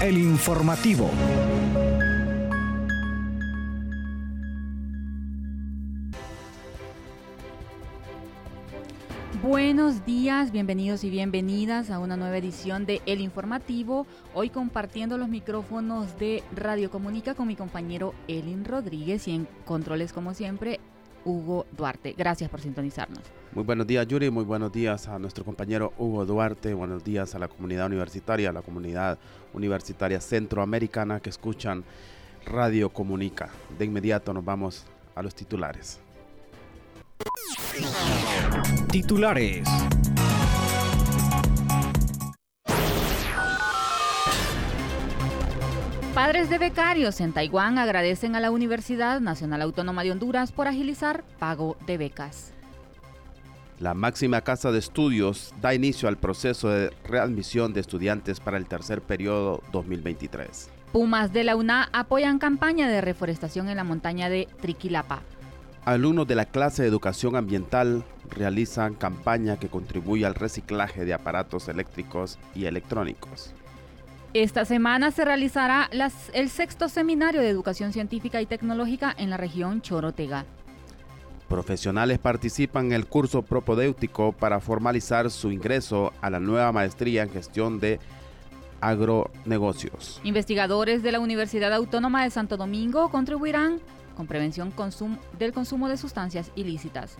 El informativo. Buenos días, bienvenidos y bienvenidas a una nueva edición de El Informativo. Hoy compartiendo los micrófonos de Radio Comunica con mi compañero Elin Rodríguez y en controles como siempre Hugo Duarte. Gracias por sintonizarnos. Muy buenos días Yuri, muy buenos días a nuestro compañero Hugo Duarte, buenos días a la comunidad universitaria, a la comunidad universitaria centroamericana que escuchan Radio Comunica. De inmediato nos vamos a los titulares. Titulares. Padres de becarios en Taiwán agradecen a la Universidad Nacional Autónoma de Honduras por agilizar pago de becas. La máxima casa de estudios da inicio al proceso de readmisión de estudiantes para el tercer periodo 2023. Pumas de la UNA apoyan campaña de reforestación en la montaña de Triquilapa. Alumnos de la clase de educación ambiental realizan campaña que contribuye al reciclaje de aparatos eléctricos y electrónicos. Esta semana se realizará las- el sexto seminario de educación científica y tecnológica en la región Chorotega. Profesionales participan en el curso propedéutico para formalizar su ingreso a la nueva maestría en gestión de agronegocios. Investigadores de la Universidad Autónoma de Santo Domingo contribuirán con prevención consum- del consumo de sustancias ilícitas.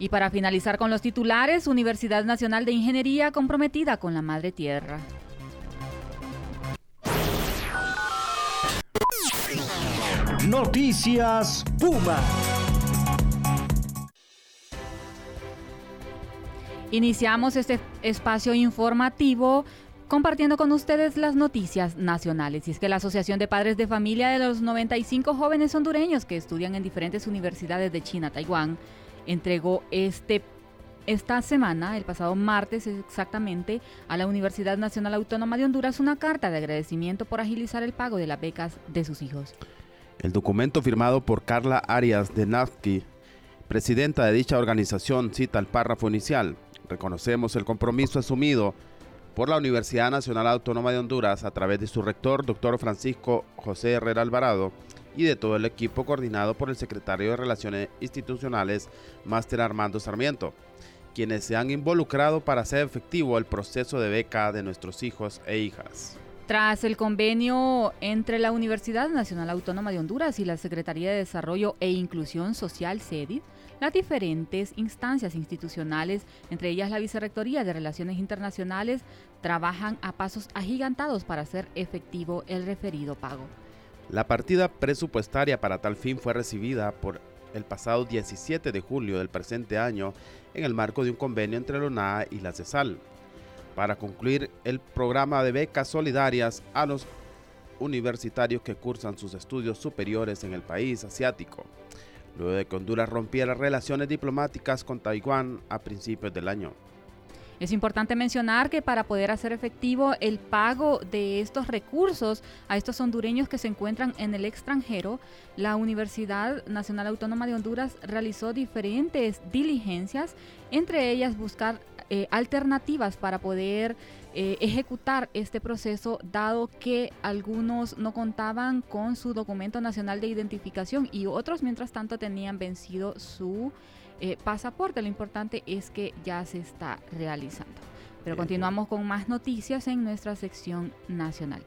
Y para finalizar con los titulares, Universidad Nacional de Ingeniería comprometida con la Madre Tierra. Noticias Puma. Iniciamos este espacio informativo compartiendo con ustedes las noticias nacionales. Y es que la Asociación de Padres de Familia de los 95 jóvenes hondureños que estudian en diferentes universidades de China, Taiwán, entregó este esta semana, el pasado martes exactamente, a la Universidad Nacional Autónoma de Honduras una carta de agradecimiento por agilizar el pago de las becas de sus hijos. El documento firmado por Carla Arias de presidenta de dicha organización, cita el párrafo inicial. Reconocemos el compromiso asumido por la Universidad Nacional Autónoma de Honduras a través de su rector, doctor Francisco José Herrera Alvarado, y de todo el equipo coordinado por el secretario de Relaciones Institucionales, Máster Armando Sarmiento, quienes se han involucrado para hacer efectivo el proceso de beca de nuestros hijos e hijas. Tras el convenio entre la Universidad Nacional Autónoma de Honduras y la Secretaría de Desarrollo e Inclusión Social, CEDID, las diferentes instancias institucionales, entre ellas la Vicerrectoría de Relaciones Internacionales, trabajan a pasos agigantados para hacer efectivo el referido pago. La partida presupuestaria para tal fin fue recibida por el pasado 17 de julio del presente año en el marco de un convenio entre la y la CESAL para concluir el programa de becas solidarias a los universitarios que cursan sus estudios superiores en el país asiático, luego de que Honduras rompiera relaciones diplomáticas con Taiwán a principios del año. Es importante mencionar que para poder hacer efectivo el pago de estos recursos a estos hondureños que se encuentran en el extranjero, la Universidad Nacional Autónoma de Honduras realizó diferentes diligencias, entre ellas buscar eh, alternativas para poder eh, ejecutar este proceso, dado que algunos no contaban con su documento nacional de identificación y otros, mientras tanto, tenían vencido su eh, pasaporte. Lo importante es que ya se está realizando. Pero Bien. continuamos con más noticias en nuestra sección nacional.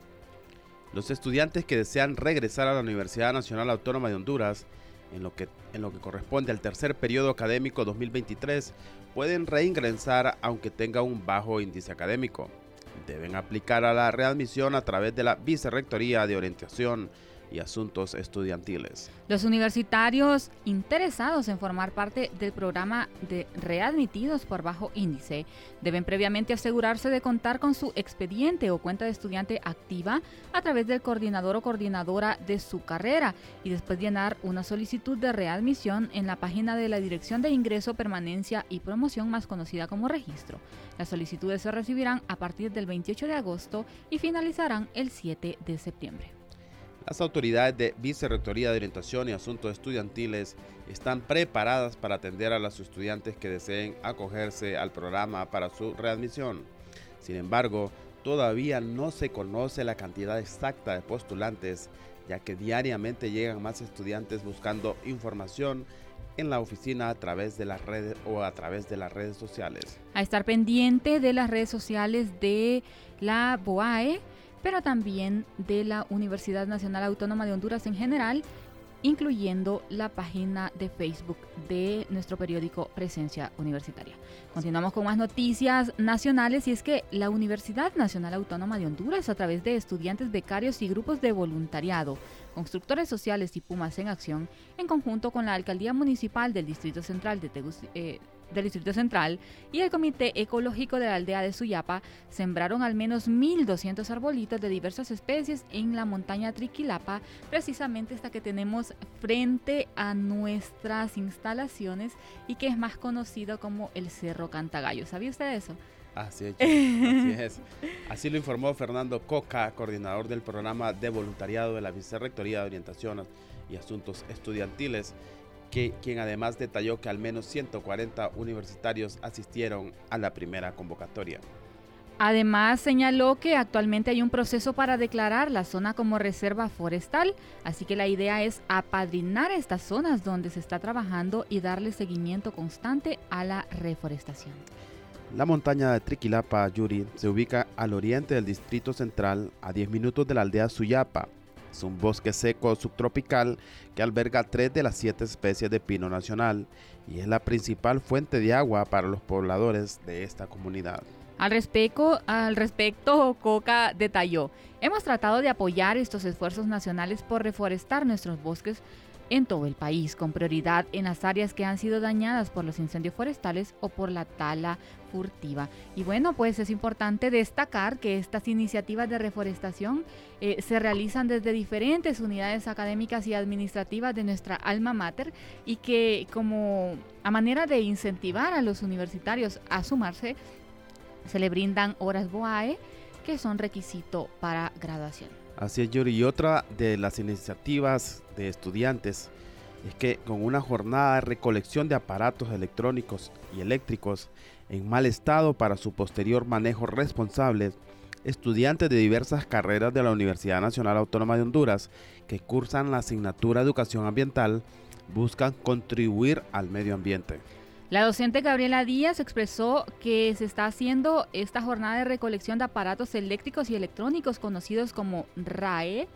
Los estudiantes que desean regresar a la Universidad Nacional Autónoma de Honduras en lo que, en lo que corresponde al tercer periodo académico 2023 pueden reingresar aunque tenga un bajo índice académico. Deben aplicar a la readmisión a través de la Vicerrectoría de Orientación y Asuntos Estudiantiles. Los universitarios interesados en formar parte del programa de readmitidos por bajo índice deben previamente asegurarse de contar con su expediente o cuenta de estudiante activa a través del coordinador o coordinadora de su carrera y después llenar una solicitud de readmisión en la página de la Dirección de Ingreso, Permanencia y Promoción más conocida como registro. Las solicitudes se recibirán a partir del 28 de agosto y finalizarán el 7 de septiembre. Las autoridades de Vicerrectoría de Orientación y Asuntos Estudiantiles están preparadas para atender a los estudiantes que deseen acogerse al programa para su readmisión. Sin embargo, Todavía no se conoce la cantidad exacta de postulantes, ya que diariamente llegan más estudiantes buscando información en la oficina a través de las redes o a través de las redes sociales. A estar pendiente de las redes sociales de la BOAE, pero también de la Universidad Nacional Autónoma de Honduras en general incluyendo la página de Facebook de nuestro periódico Presencia Universitaria. Continuamos con más noticias nacionales y es que la Universidad Nacional Autónoma de Honduras, a través de estudiantes becarios y grupos de voluntariado, constructores sociales y Pumas en Acción, en conjunto con la Alcaldía Municipal del Distrito Central de Tegucigalpa, eh, del Distrito Central y el Comité Ecológico de la Aldea de Suyapa sembraron al menos 1.200 arbolitos de diversas especies en la montaña Triquilapa, precisamente esta que tenemos frente a nuestras instalaciones y que es más conocido como el Cerro Cantagallo. ¿Sabía usted eso? Así es, así es. Así lo informó Fernando Coca, coordinador del programa de voluntariado de la Vicerrectoría de Orientación y Asuntos Estudiantiles quien además detalló que al menos 140 universitarios asistieron a la primera convocatoria. Además, señaló que actualmente hay un proceso para declarar la zona como reserva forestal, así que la idea es apadrinar estas zonas donde se está trabajando y darle seguimiento constante a la reforestación. La montaña de Triquilapa, Yuri, se ubica al oriente del distrito central, a 10 minutos de la aldea Suyapa, es un bosque seco subtropical que alberga tres de las siete especies de pino nacional y es la principal fuente de agua para los pobladores de esta comunidad. Al respecto, al respecto, Coca detalló, hemos tratado de apoyar estos esfuerzos nacionales por reforestar nuestros bosques en todo el país, con prioridad en las áreas que han sido dañadas por los incendios forestales o por la tala furtiva. Y bueno, pues es importante destacar que estas iniciativas de reforestación eh, se realizan desde diferentes unidades académicas y administrativas de nuestra alma mater y que como a manera de incentivar a los universitarios a sumarse, se le brindan horas BOAE que son requisito para graduación. Así es, Yuri. Y otra de las iniciativas de estudiantes es que con una jornada de recolección de aparatos electrónicos y eléctricos en mal estado para su posterior manejo responsable, estudiantes de diversas carreras de la Universidad Nacional Autónoma de Honduras que cursan la asignatura Educación Ambiental buscan contribuir al medio ambiente. La docente Gabriela Díaz expresó que se está haciendo esta jornada de recolección de aparatos eléctricos y electrónicos conocidos como RAE,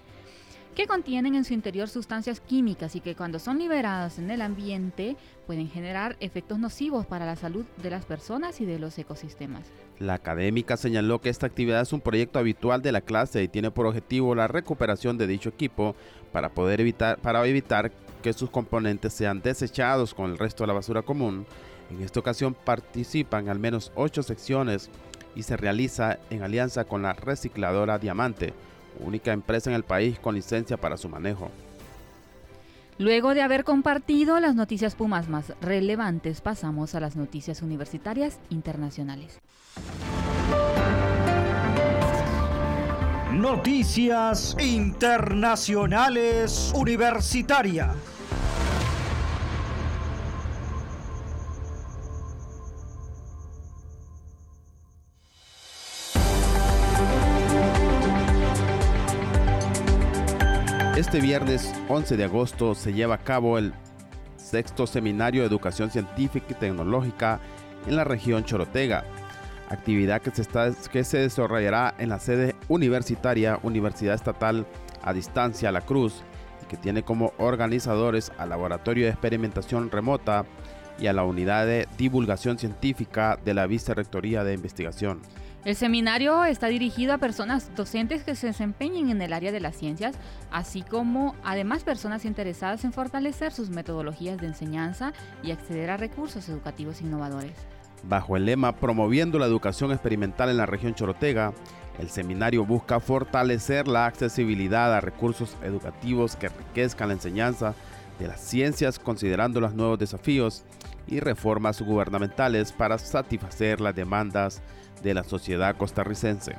que contienen en su interior sustancias químicas y que cuando son liberadas en el ambiente pueden generar efectos nocivos para la salud de las personas y de los ecosistemas. La académica señaló que esta actividad es un proyecto habitual de la clase y tiene por objetivo la recuperación de dicho equipo para poder evitar, que sus componentes sean desechados con el resto de la basura común en esta ocasión participan al menos ocho secciones y se realiza en alianza con la recicladora Diamante, única empresa en el país con licencia para su manejo. Luego de haber compartido las noticias Pumas más relevantes, pasamos a las noticias universitarias internacionales. Noticias internacionales universitarias. Este viernes 11 de agosto se lleva a cabo el sexto seminario de educación científica y tecnológica en la región Chorotega, actividad que se, está, que se desarrollará en la sede universitaria Universidad Estatal a Distancia La Cruz y que tiene como organizadores al Laboratorio de Experimentación Remota y a la Unidad de Divulgación Científica de la Vicerrectoría de Investigación. El seminario está dirigido a personas docentes que se desempeñen en el área de las ciencias, así como además personas interesadas en fortalecer sus metodologías de enseñanza y acceder a recursos educativos innovadores. Bajo el lema Promoviendo la educación experimental en la región Chorotega, el seminario busca fortalecer la accesibilidad a recursos educativos que enriquezcan la enseñanza de las ciencias considerando los nuevos desafíos y reformas gubernamentales para satisfacer las demandas de la sociedad costarricense.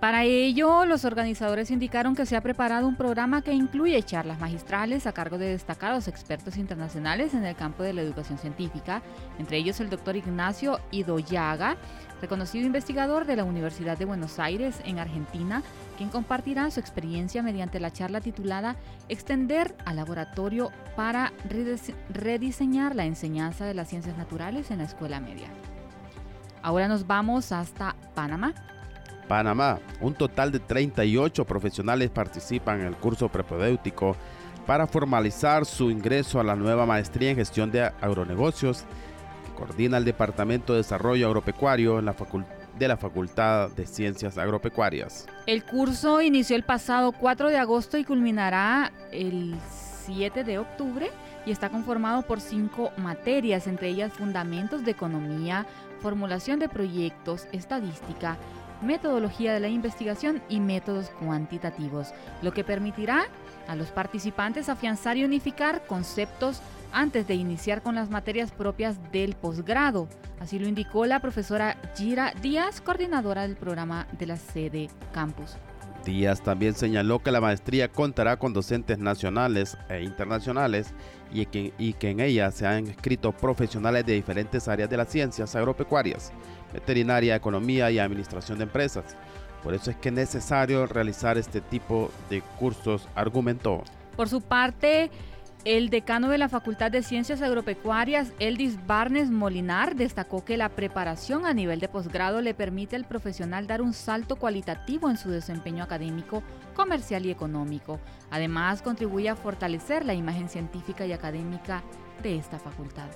Para ello, los organizadores indicaron que se ha preparado un programa que incluye charlas magistrales a cargo de destacados expertos internacionales en el campo de la educación científica, entre ellos el doctor Ignacio Idoyaga, reconocido investigador de la Universidad de Buenos Aires en Argentina, quien compartirá su experiencia mediante la charla titulada Extender al laboratorio para rediseñar la enseñanza de las ciencias naturales en la escuela media. Ahora nos vamos hasta Panamá. Panamá, un total de 38 profesionales participan en el curso prepodéutico para formalizar su ingreso a la nueva maestría en gestión de agronegocios que coordina el Departamento de Desarrollo Agropecuario de la Facultad de Ciencias Agropecuarias. El curso inició el pasado 4 de agosto y culminará el 7 de octubre y está conformado por cinco materias, entre ellas fundamentos de economía, formulación de proyectos, estadística, metodología de la investigación y métodos cuantitativos, lo que permitirá a los participantes afianzar y unificar conceptos antes de iniciar con las materias propias del posgrado. Así lo indicó la profesora Gira Díaz, coordinadora del programa de la sede Campus. Díaz también señaló que la maestría contará con docentes nacionales e internacionales y que, en ella se han inscrito profesionales de diferentes áreas de las ciencias agropecuarias, veterinaria, economía y administración de empresas. Por eso es que es necesario realizar este tipo de cursos, argumentó. Por su parte, el decano de la Facultad de Ciencias Agropecuarias, Eldis Barnes Molinar, destacó que la preparación a nivel de posgrado le permite al profesional dar un salto cualitativo en su desempeño académico, comercial y económico. Además, contribuye a fortalecer la imagen científica y académica de esta facultad.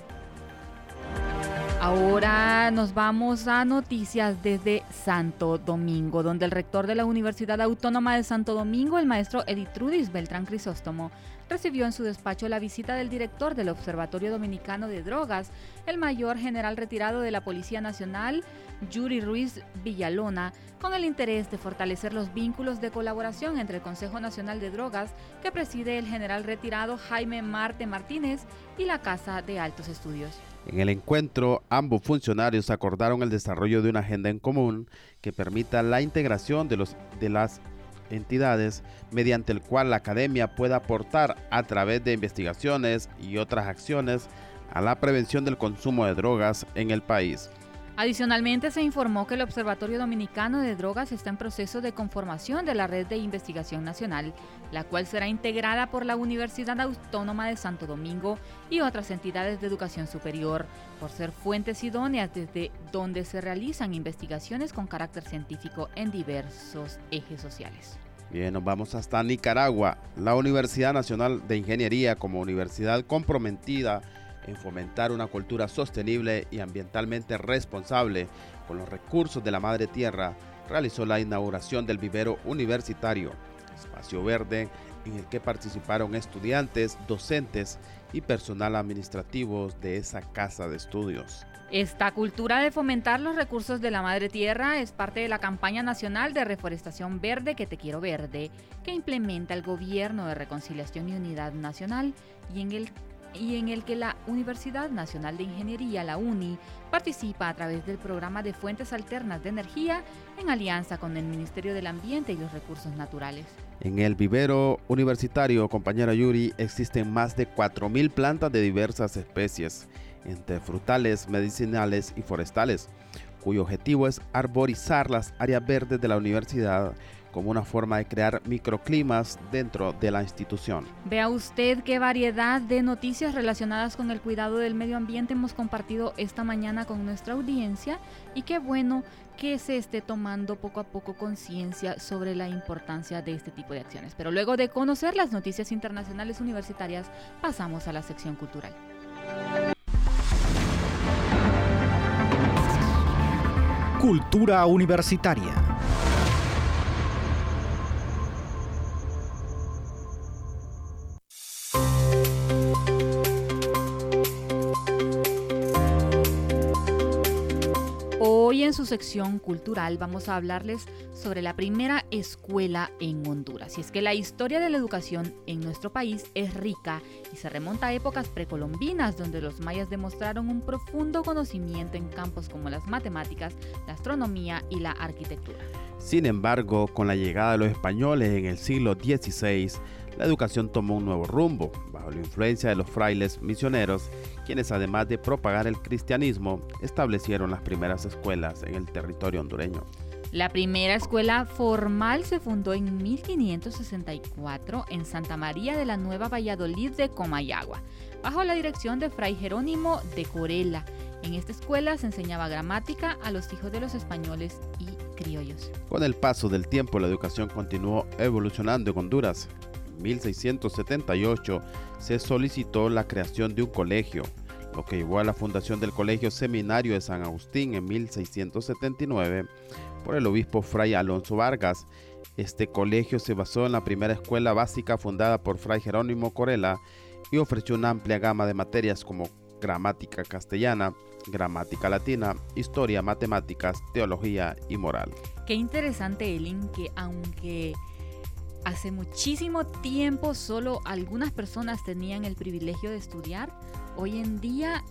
Ahora nos vamos a noticias desde Santo Domingo, donde el rector de la Universidad Autónoma de Santo Domingo, el maestro Editrudis Beltrán Crisóstomo, recibió en su despacho la visita del director del Observatorio Dominicano de Drogas, el mayor general retirado de la Policía Nacional, Yuri Ruiz Villalona, con el interés de fortalecer los vínculos de colaboración entre el Consejo Nacional de Drogas, que preside el general retirado Jaime Marte Martínez, y la Casa de Altos Estudios. En el encuentro, ambos funcionarios acordaron el desarrollo de una agenda en común que permita la integración de, los, de las entidades mediante el cual la academia pueda aportar a través de investigaciones y otras acciones a la prevención del consumo de drogas en el país. Adicionalmente, se informó que el Observatorio Dominicano de Drogas está en proceso de conformación de la Red de Investigación Nacional, la cual será integrada por la Universidad Autónoma de Santo Domingo y otras entidades de educación superior, por ser fuentes idóneas desde donde se realizan investigaciones con carácter científico en diversos ejes sociales. Bien, nos vamos hasta Nicaragua. La Universidad Nacional de Ingeniería como universidad comprometida en fomentar una cultura sostenible y ambientalmente responsable con los recursos de la madre tierra, realizó la inauguración del vivero universitario, espacio verde en el que participaron estudiantes, docentes y personal administrativo de esa casa de estudios. Esta cultura de fomentar los recursos de la madre tierra es parte de la campaña nacional de reforestación verde que te quiero verde, que implementa el Gobierno de Reconciliación y Unidad Nacional y en el y en el que la Universidad Nacional de Ingeniería, la UNI, participa a través del programa de fuentes alternas de energía en alianza con el Ministerio del Ambiente y los Recursos Naturales. En el vivero universitario, compañera Yuri, existen más de 4.000 plantas de diversas especies, entre frutales, medicinales y forestales, cuyo objetivo es arborizar las áreas verdes de la universidad como una forma de crear microclimas dentro de la institución. Vea usted qué variedad de noticias relacionadas con el cuidado del medio ambiente hemos compartido esta mañana con nuestra audiencia y qué bueno que se esté tomando poco a poco conciencia sobre la importancia de este tipo de acciones. Pero luego de conocer las noticias internacionales universitarias, pasamos a la sección cultural. Cultura universitaria. Sección cultural vamos a hablarles sobre la primera escuela en Honduras. Y es que la historia de la educación en nuestro país es rica y se remonta a épocas precolombinas donde los mayas demostraron un profundo conocimiento en campos como las matemáticas, la astronomía y la arquitectura. Sin embargo, con la llegada de los españoles en el siglo XVI, la educación tomó un nuevo rumbo, bajo la influencia de los frailes misioneros, quienes además de propagar el cristianismo, establecieron las primeras escuelas en el territorio hondureño. La primera escuela formal se fundó en 1564 en Santa María de la Nueva Valladolid de Comayagua, bajo la dirección de Fray Jerónimo de Corella. En esta escuela se enseñaba gramática a los hijos de los españoles y criollos. Con el paso del tiempo, la educación continuó evolucionando en Honduras. 1678 se solicitó la creación de un colegio, lo que llevó a la fundación del Colegio Seminario de San Agustín en 1679 por el obispo Fray Alonso Vargas. Este colegio se basó en la primera escuela básica fundada por Fray Jerónimo Corella y ofreció una amplia gama de materias como gramática castellana, gramática latina, historia, matemáticas, teología y moral. Qué interesante, Elin, que aunque Hace muchísimo tiempo solo algunas personas tenían el privilegio de estudiar. Hoy en día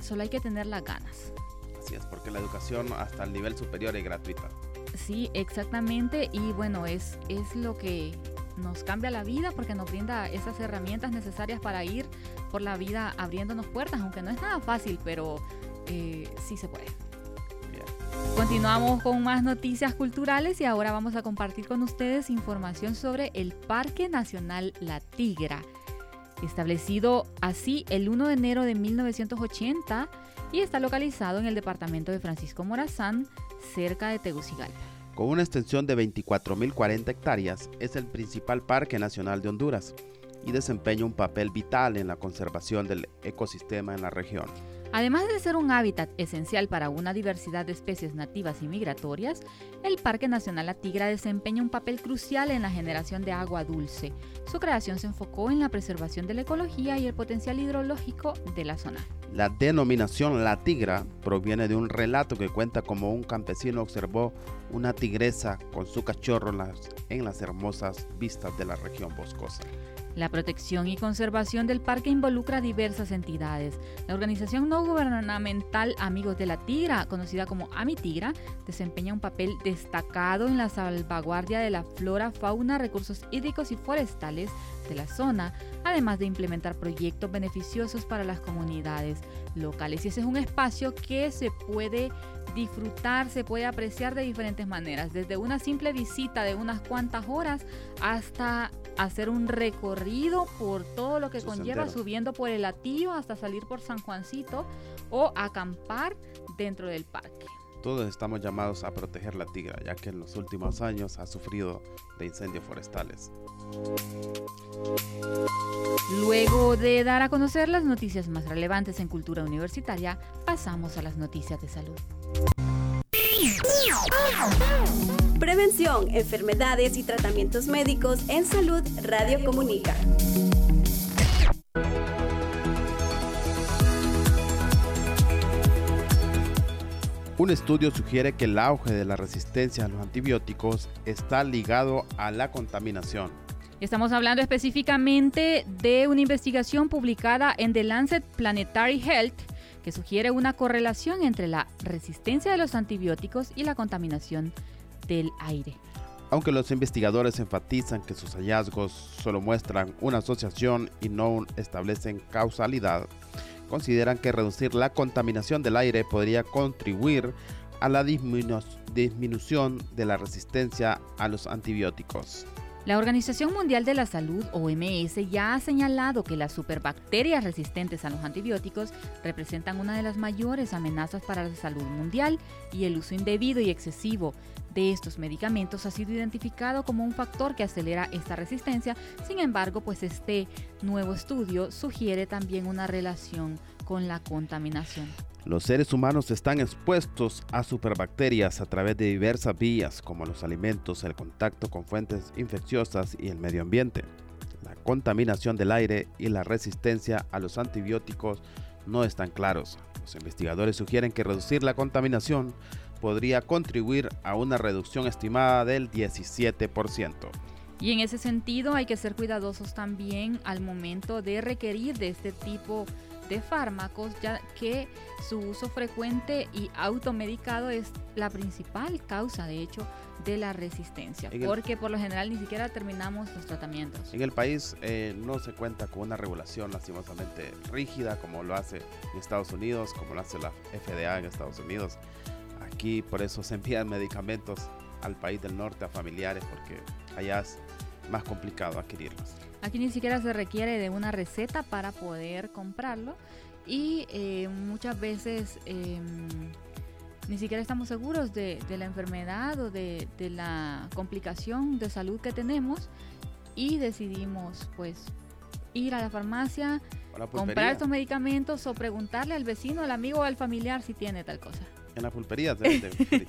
solo hay que tener las ganas. Así es, porque la educación hasta el nivel superior es gratuita. Sí, exactamente. Y bueno, es, es lo que nos cambia la vida porque nos brinda esas herramientas necesarias para ir por la vida abriéndonos puertas, aunque no es nada fácil, pero eh, sí se puede. Continuamos con más noticias culturales y ahora vamos a compartir con ustedes información sobre el Parque Nacional La Tigra, establecido así el 1 de enero de 1980 y está localizado en el departamento de Francisco Morazán, cerca de Tegucigalpa. Con una extensión de 24.040 hectáreas, es el principal parque nacional de Honduras y desempeña un papel vital en la conservación del ecosistema en la región. Además de ser un hábitat esencial para una diversidad de especies nativas y migratorias, el Parque Nacional La Tigra desempeña un papel crucial en la generación de agua dulce. Su creación se enfocó en la preservación de la ecología y el potencial hidrológico de la zona. La denominación La Tigra proviene de un relato que cuenta como un campesino observó una tigresa con su cachorro en las hermosas vistas de la región boscosa. La protección y conservación del parque involucra diversas entidades. La organización no gubernamental Amigos de la Tigra, conocida como Amitigra, desempeña un papel destacado en la salvaguardia de la flora, fauna, recursos hídricos y forestales de la zona, además de implementar proyectos beneficiosos para las comunidades locales. Y ese es un espacio que se puede disfrutar, se puede apreciar de diferentes maneras, desde una simple visita de unas cuantas horas hasta hacer un recorrido por todo lo que conlleva, subiendo por el Atillo hasta salir por San Juancito o acampar dentro del parque. Todos estamos llamados a proteger la tigra, ya que en los últimos años ha sufrido de incendios forestales. Luego de dar a conocer las noticias más relevantes en cultura universitaria, pasamos a las noticias de salud. Prevención, enfermedades y tratamientos médicos en salud Radio Comunica. Un estudio sugiere que el auge de la resistencia a los antibióticos está ligado a la contaminación. Estamos hablando específicamente de una investigación publicada en The Lancet Planetary Health que sugiere una correlación entre la resistencia de los antibióticos y la contaminación del aire. Aunque los investigadores enfatizan que sus hallazgos solo muestran una asociación y no establecen causalidad, consideran que reducir la contaminación del aire podría contribuir a la disminución de la resistencia a los antibióticos. La Organización Mundial de la Salud, OMS, ya ha señalado que las superbacterias resistentes a los antibióticos representan una de las mayores amenazas para la salud mundial y el uso indebido y excesivo de estos medicamentos ha sido identificado como un factor que acelera esta resistencia. Sin embargo, pues este nuevo estudio sugiere también una relación con la contaminación. Los seres humanos están expuestos a superbacterias a través de diversas vías como los alimentos, el contacto con fuentes infecciosas y el medio ambiente. La contaminación del aire y la resistencia a los antibióticos no están claros. Los investigadores sugieren que reducir la contaminación podría contribuir a una reducción estimada del 17%. Y en ese sentido hay que ser cuidadosos también al momento de requerir de este tipo fármacos, ya que su uso frecuente y automedicado es la principal causa, de hecho, de la resistencia, porque por lo general ni siquiera terminamos los tratamientos. En el país eh, no se cuenta con una regulación lastimosamente rígida como lo hace en Estados Unidos, como lo hace la FDA en Estados Unidos. Aquí por eso se envían medicamentos al país del norte a familiares porque allá más complicado adquirirlos. Aquí ni siquiera se requiere de una receta para poder comprarlo y eh, muchas veces em, ni siquiera estamos seguros de, la enfermedad o de, la complicación de salud que tenemos y decidimos pues ir a la farmacia, comprar estos medicamentos o preguntarle al vecino, al amigo o al familiar si tiene tal cosa en la pulpería.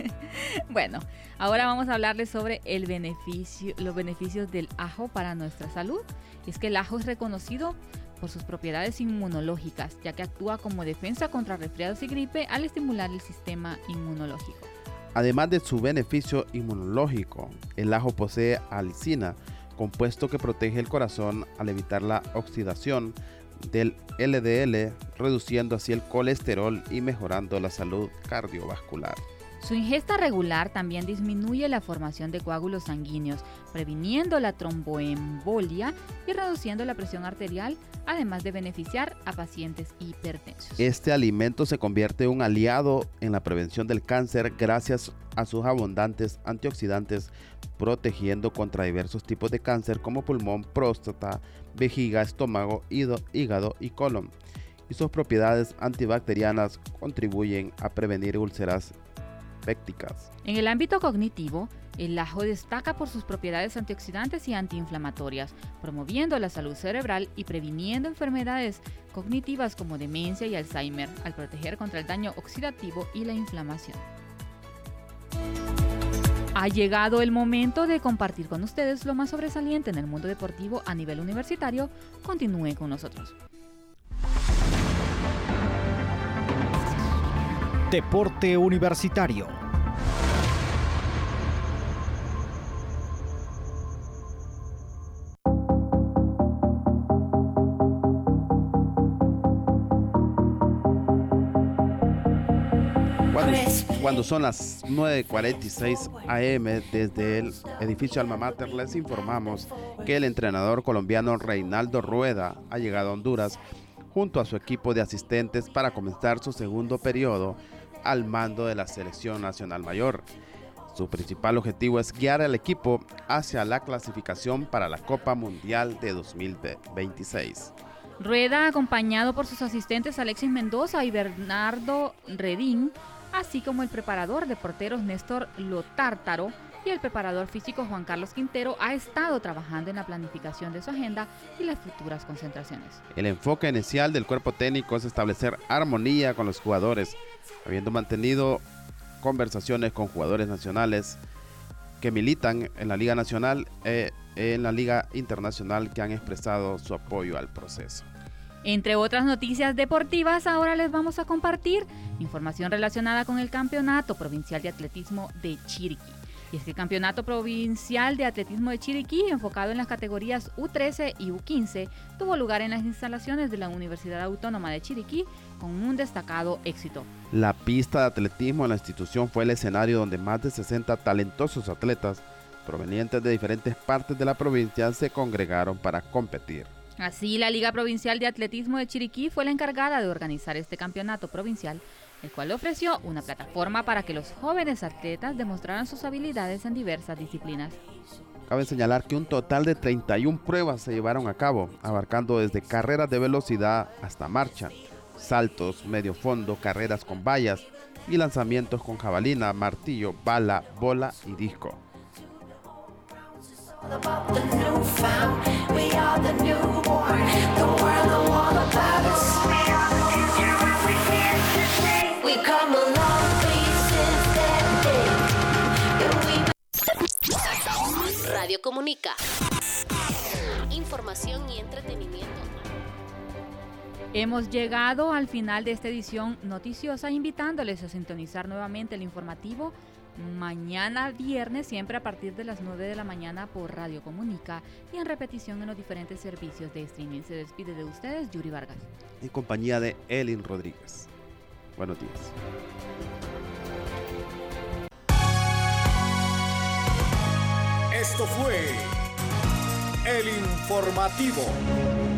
bueno, ahora vamos a hablarles sobre el beneficio, los beneficios del ajo para nuestra salud. es que el ajo es reconocido por sus propiedades inmunológicas, ya que actúa como defensa contra resfriados y gripe al estimular el sistema inmunológico. Además de su beneficio inmunológico, el ajo posee alicina, compuesto que protege el corazón al evitar la oxidación del LDL, reduciendo así el colesterol y mejorando la salud cardiovascular. Su ingesta regular también disminuye la formación de coágulos sanguíneos, previniendo la tromboembolia y reduciendo la presión arterial, además de beneficiar a pacientes hipertensos. Este alimento se convierte en un aliado en la prevención del cáncer gracias a sus abundantes antioxidantes, protegiendo contra diversos tipos de cáncer como pulmón, próstata, vejiga, estómago, hígado y colon. Y sus propiedades antibacterianas contribuyen a prevenir úlceras en el ámbito cognitivo, el ajo destaca por sus propiedades antioxidantes y antiinflamatorias, promoviendo la salud cerebral y previniendo enfermedades cognitivas como demencia y Alzheimer, al proteger contra el daño oxidativo y la inflamación. Ha llegado el momento de compartir con ustedes lo más sobresaliente en el mundo deportivo a nivel universitario. Continúe con nosotros. Deporte Universitario. Cuando, son las 9.46 am desde el edificio Alma Mater les informamos que el entrenador colombiano Reinaldo Rueda ha llegado a Honduras junto a su equipo de asistentes para comenzar su segundo periodo al mando de la selección nacional mayor. Su principal objetivo es guiar al equipo hacia la clasificación para la Copa Mundial de 2026. Rueda, acompañado por sus asistentes Alexis Mendoza y Bernardo Redín, así como el preparador de porteros Néstor Lotártaro, y el preparador físico Juan Carlos Quintero ha estado trabajando en la planificación de su agenda y las futuras concentraciones. El enfoque inicial del cuerpo técnico es establecer armonía con los jugadores, habiendo mantenido conversaciones con jugadores nacionales que militan en la Liga Nacional e en la Liga Internacional que han expresado su apoyo al proceso. Entre otras noticias deportivas, ahora les vamos a compartir información relacionada con el Campeonato Provincial de Atletismo de Chiriquí. Y el Campeonato Provincial de Atletismo de Chiriquí, enfocado en las categorías U13 y U15, tuvo lugar en las instalaciones de la Universidad Autónoma de Chiriquí con un destacado éxito. La pista de atletismo en la institución fue el escenario donde más de 60 talentosos atletas provenientes de diferentes partes de la provincia se congregaron para competir. Así, la Liga Provincial de Atletismo de Chiriquí fue la encargada de organizar este campeonato provincial el cual ofreció una plataforma para que los jóvenes atletas demostraran sus habilidades en diversas disciplinas. Cabe señalar que un total de 31 pruebas se llevaron a cabo, abarcando desde carreras de velocidad hasta marcha, saltos, medio fondo, carreras con vallas y lanzamientos con jabalina, martillo, bala, bola y disco. Comunica. Información y entretenimiento. Hemos llegado al final de esta edición noticiosa invitándoles a sintonizar nuevamente el informativo mañana viernes, siempre a partir de las 9 de la mañana por Radio Comunica y en repetición en los diferentes servicios de streaming. Se despide de ustedes Yuri Vargas. En compañía de Elin Rodríguez. Buenos días. Esto fue el informativo.